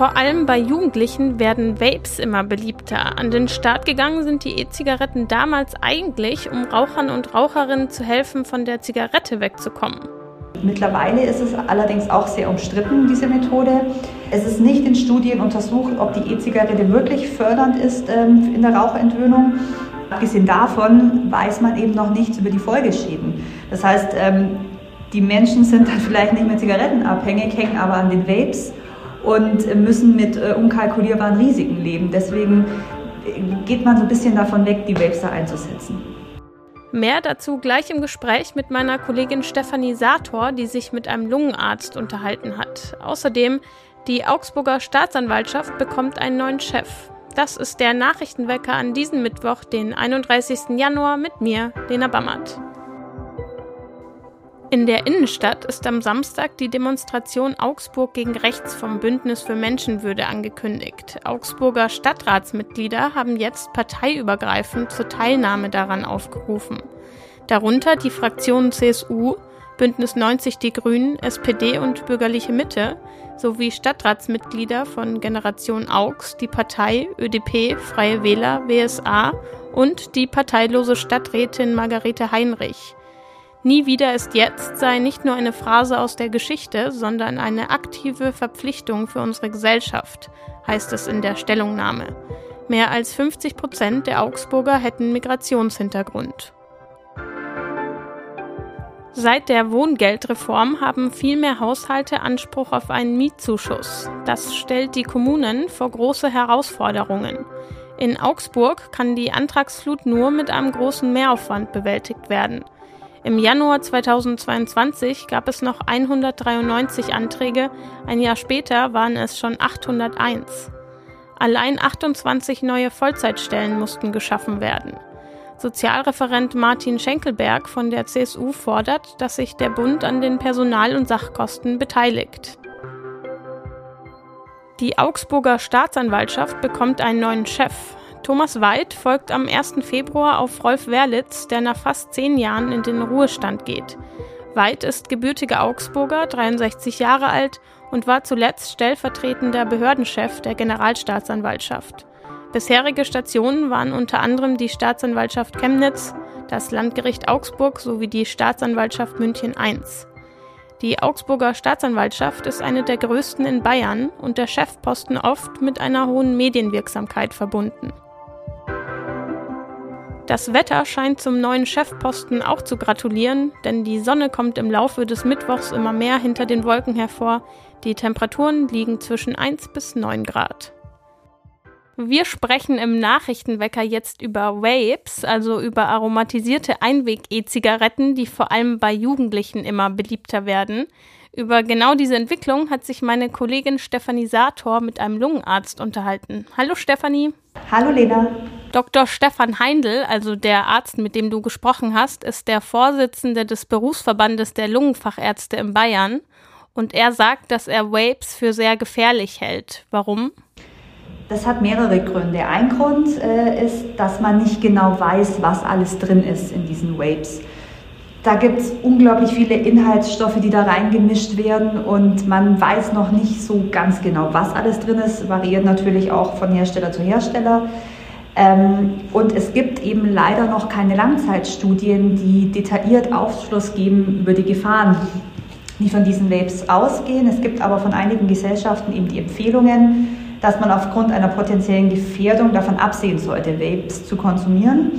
Vor allem bei Jugendlichen werden Vapes immer beliebter. An den Start gegangen sind die E-Zigaretten damals eigentlich, um Rauchern und Raucherinnen zu helfen, von der Zigarette wegzukommen. Mittlerweile ist es allerdings auch sehr umstritten, diese Methode. Es ist nicht in Studien untersucht, ob die E-Zigarette wirklich fördernd ist ähm, in der Raucherentwöhnung. Abgesehen davon weiß man eben noch nichts über die Folgeschäden. Das heißt, ähm, die Menschen sind dann vielleicht nicht mehr zigarettenabhängig, hängen aber an den Vapes und müssen mit äh, unkalkulierbaren Risiken leben. Deswegen äh, geht man so ein bisschen davon weg, die Vapes da einzusetzen. Mehr dazu gleich im Gespräch mit meiner Kollegin Stefanie Sator, die sich mit einem Lungenarzt unterhalten hat. Außerdem, die Augsburger Staatsanwaltschaft bekommt einen neuen Chef. Das ist der Nachrichtenwecker an diesem Mittwoch, den 31. Januar, mit mir, Lena Bammert. In der Innenstadt ist am Samstag die Demonstration Augsburg gegen Rechts vom Bündnis für Menschenwürde angekündigt. Augsburger Stadtratsmitglieder haben jetzt parteiübergreifend zur Teilnahme daran aufgerufen. Darunter die Fraktionen CSU, Bündnis 90 Die Grünen, SPD und Bürgerliche Mitte sowie Stadtratsmitglieder von Generation Augs, die Partei, ÖDP, Freie Wähler, WSA und die parteilose Stadträtin Margarete Heinrich. Nie wieder ist jetzt sei nicht nur eine Phrase aus der Geschichte, sondern eine aktive Verpflichtung für unsere Gesellschaft, heißt es in der Stellungnahme. Mehr als 50 Prozent der Augsburger hätten Migrationshintergrund. Seit der Wohngeldreform haben viel mehr Haushalte Anspruch auf einen Mietzuschuss. Das stellt die Kommunen vor große Herausforderungen. In Augsburg kann die Antragsflut nur mit einem großen Mehraufwand bewältigt werden. Im Januar 2022 gab es noch 193 Anträge, ein Jahr später waren es schon 801. Allein 28 neue Vollzeitstellen mussten geschaffen werden. Sozialreferent Martin Schenkelberg von der CSU fordert, dass sich der Bund an den Personal- und Sachkosten beteiligt. Die Augsburger Staatsanwaltschaft bekommt einen neuen Chef. Thomas Weid folgt am 1. Februar auf Rolf Werlitz, der nach fast zehn Jahren in den Ruhestand geht. Weid ist gebürtiger Augsburger, 63 Jahre alt und war zuletzt stellvertretender Behördenchef der Generalstaatsanwaltschaft. Bisherige Stationen waren unter anderem die Staatsanwaltschaft Chemnitz, das Landgericht Augsburg sowie die Staatsanwaltschaft München I. Die Augsburger Staatsanwaltschaft ist eine der größten in Bayern und der Chefposten oft mit einer hohen Medienwirksamkeit verbunden. Das Wetter scheint zum neuen Chefposten auch zu gratulieren, denn die Sonne kommt im Laufe des Mittwochs immer mehr hinter den Wolken hervor. Die Temperaturen liegen zwischen 1 bis 9 Grad. Wir sprechen im Nachrichtenwecker jetzt über Vapes, also über aromatisierte Einweg-E-Zigaretten, die vor allem bei Jugendlichen immer beliebter werden. Über genau diese Entwicklung hat sich meine Kollegin Stefanie Sator mit einem Lungenarzt unterhalten. Hallo Stefanie. Hallo Lena. Dr. Stefan Heindl, also der Arzt, mit dem du gesprochen hast, ist der Vorsitzende des Berufsverbandes der Lungenfachärzte in Bayern. Und er sagt, dass er Vapes für sehr gefährlich hält. Warum? Das hat mehrere Gründe. Ein Grund äh, ist, dass man nicht genau weiß, was alles drin ist in diesen Vapes. Da gibt es unglaublich viele Inhaltsstoffe, die da reingemischt werden und man weiß noch nicht so ganz genau, was alles drin ist. Variiert natürlich auch von Hersteller zu Hersteller. Ähm, und es gibt eben leider noch keine Langzeitstudien, die detailliert Aufschluss geben über die Gefahren, die von diesen Vapes ausgehen. Es gibt aber von einigen Gesellschaften eben die Empfehlungen, dass man aufgrund einer potenziellen Gefährdung davon absehen sollte, Vapes zu konsumieren.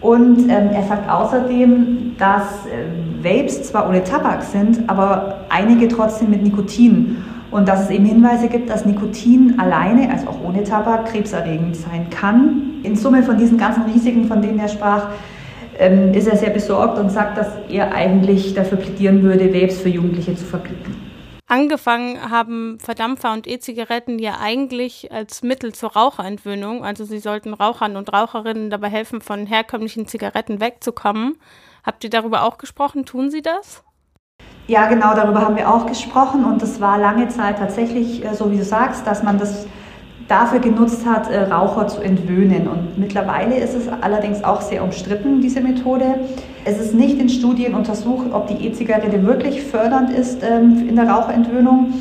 Und ähm, er sagt außerdem, dass äh, Vapes zwar ohne Tabak sind, aber einige trotzdem mit Nikotin. Und dass es eben Hinweise gibt, dass Nikotin alleine, also auch ohne Tabak, krebserregend sein kann. In Summe von diesen ganzen Risiken, von denen er sprach, ähm, ist er sehr besorgt und sagt, dass er eigentlich dafür plädieren würde, Vapes für Jugendliche zu verbieten. Angefangen haben Verdampfer und E-Zigaretten ja eigentlich als Mittel zur Raucherentwöhnung. Also sie sollten Rauchern und Raucherinnen dabei helfen, von herkömmlichen Zigaretten wegzukommen. Habt ihr darüber auch gesprochen? Tun sie das? Ja, genau, darüber haben wir auch gesprochen und es war lange Zeit tatsächlich, äh, so wie du sagst, dass man das dafür genutzt hat, äh, Raucher zu entwöhnen. Und mittlerweile ist es allerdings auch sehr umstritten, diese Methode. Es ist nicht in Studien untersucht, ob die E-Zigarette wirklich fördernd ist ähm, in der Raucherentwöhnung.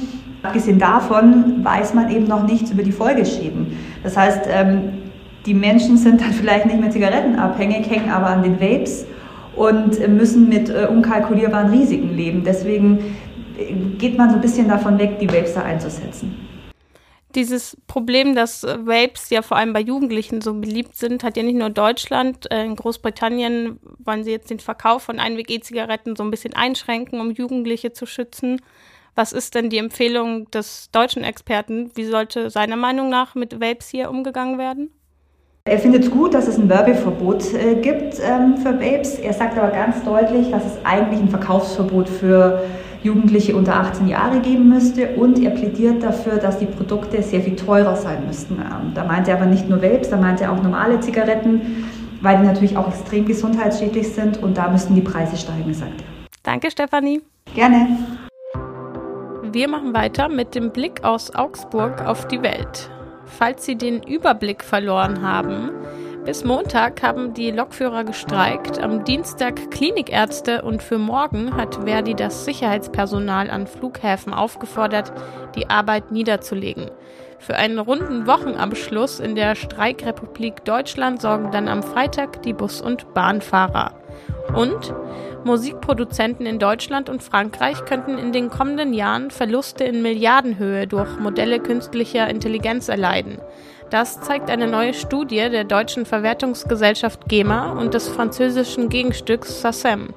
Abgesehen davon weiß man eben noch nichts über die Folgeschäden. Das heißt, ähm, die Menschen sind dann vielleicht nicht mehr zigarettenabhängig, hängen aber an den Vapes und müssen mit äh, unkalkulierbaren Risiken leben. Deswegen äh, geht man so ein bisschen davon weg, die Vapes da einzusetzen. Dieses Problem, dass Vapes ja vor allem bei Jugendlichen so beliebt sind, hat ja nicht nur Deutschland. Äh, in Großbritannien wollen sie jetzt den Verkauf von Einweg-E-Zigaretten so ein bisschen einschränken, um Jugendliche zu schützen. Was ist denn die Empfehlung des deutschen Experten? Wie sollte seiner Meinung nach mit Vapes hier umgegangen werden? Er findet es gut, dass es ein Werbeverbot äh, gibt ähm, für Vapes. Er sagt aber ganz deutlich, dass es eigentlich ein Verkaufsverbot für Jugendliche unter 18 Jahre geben müsste und er plädiert dafür, dass die Produkte sehr viel teurer sein müssten. Ähm, da meint er aber nicht nur Vapes, da meint er auch normale Zigaretten, weil die natürlich auch extrem gesundheitsschädlich sind und da müssten die Preise steigen, sagt er. Danke, Stefanie. Gerne. Wir machen weiter mit dem Blick aus Augsburg auf die Welt. Falls Sie den Überblick verloren haben, bis Montag haben die Lokführer gestreikt, am Dienstag Klinikärzte und für morgen hat Verdi das Sicherheitspersonal an Flughäfen aufgefordert, die Arbeit niederzulegen. Für einen runden Wochenabschluss in der Streikrepublik Deutschland sorgen dann am Freitag die Bus- und Bahnfahrer. Und Musikproduzenten in Deutschland und Frankreich könnten in den kommenden Jahren Verluste in Milliardenhöhe durch Modelle künstlicher Intelligenz erleiden. Das zeigt eine neue Studie der deutschen Verwertungsgesellschaft GEMA und des französischen Gegenstücks SACEM.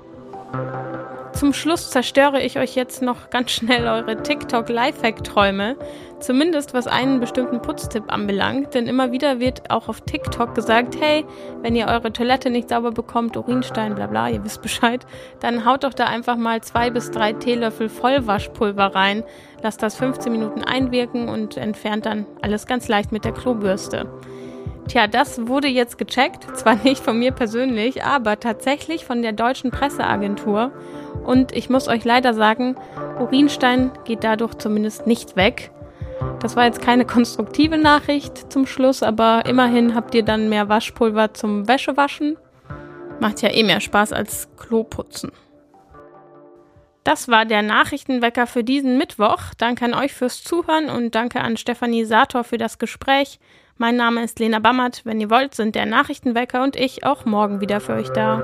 Zum Schluss zerstöre ich euch jetzt noch ganz schnell eure TikTok-Lifehack-Träume. Zumindest was einen bestimmten Putztipp anbelangt, denn immer wieder wird auch auf TikTok gesagt, hey, wenn ihr eure Toilette nicht sauber bekommt, Urinstein, bla bla, ihr wisst Bescheid, dann haut doch da einfach mal zwei bis drei Teelöffel Vollwaschpulver rein, lasst das 15 Minuten einwirken und entfernt dann alles ganz leicht mit der Klobürste. Tja, das wurde jetzt gecheckt, zwar nicht von mir persönlich, aber tatsächlich von der deutschen Presseagentur. Und ich muss euch leider sagen, Urinstein geht dadurch zumindest nicht weg. Das war jetzt keine konstruktive Nachricht zum Schluss, aber immerhin habt ihr dann mehr Waschpulver zum Wäschewaschen. Macht ja eh mehr Spaß als Kloputzen. Das war der Nachrichtenwecker für diesen Mittwoch. Danke an euch fürs Zuhören und danke an Stefanie Sator für das Gespräch. Mein Name ist Lena Bammert. Wenn ihr wollt, sind der Nachrichtenwecker und ich auch morgen wieder für euch da.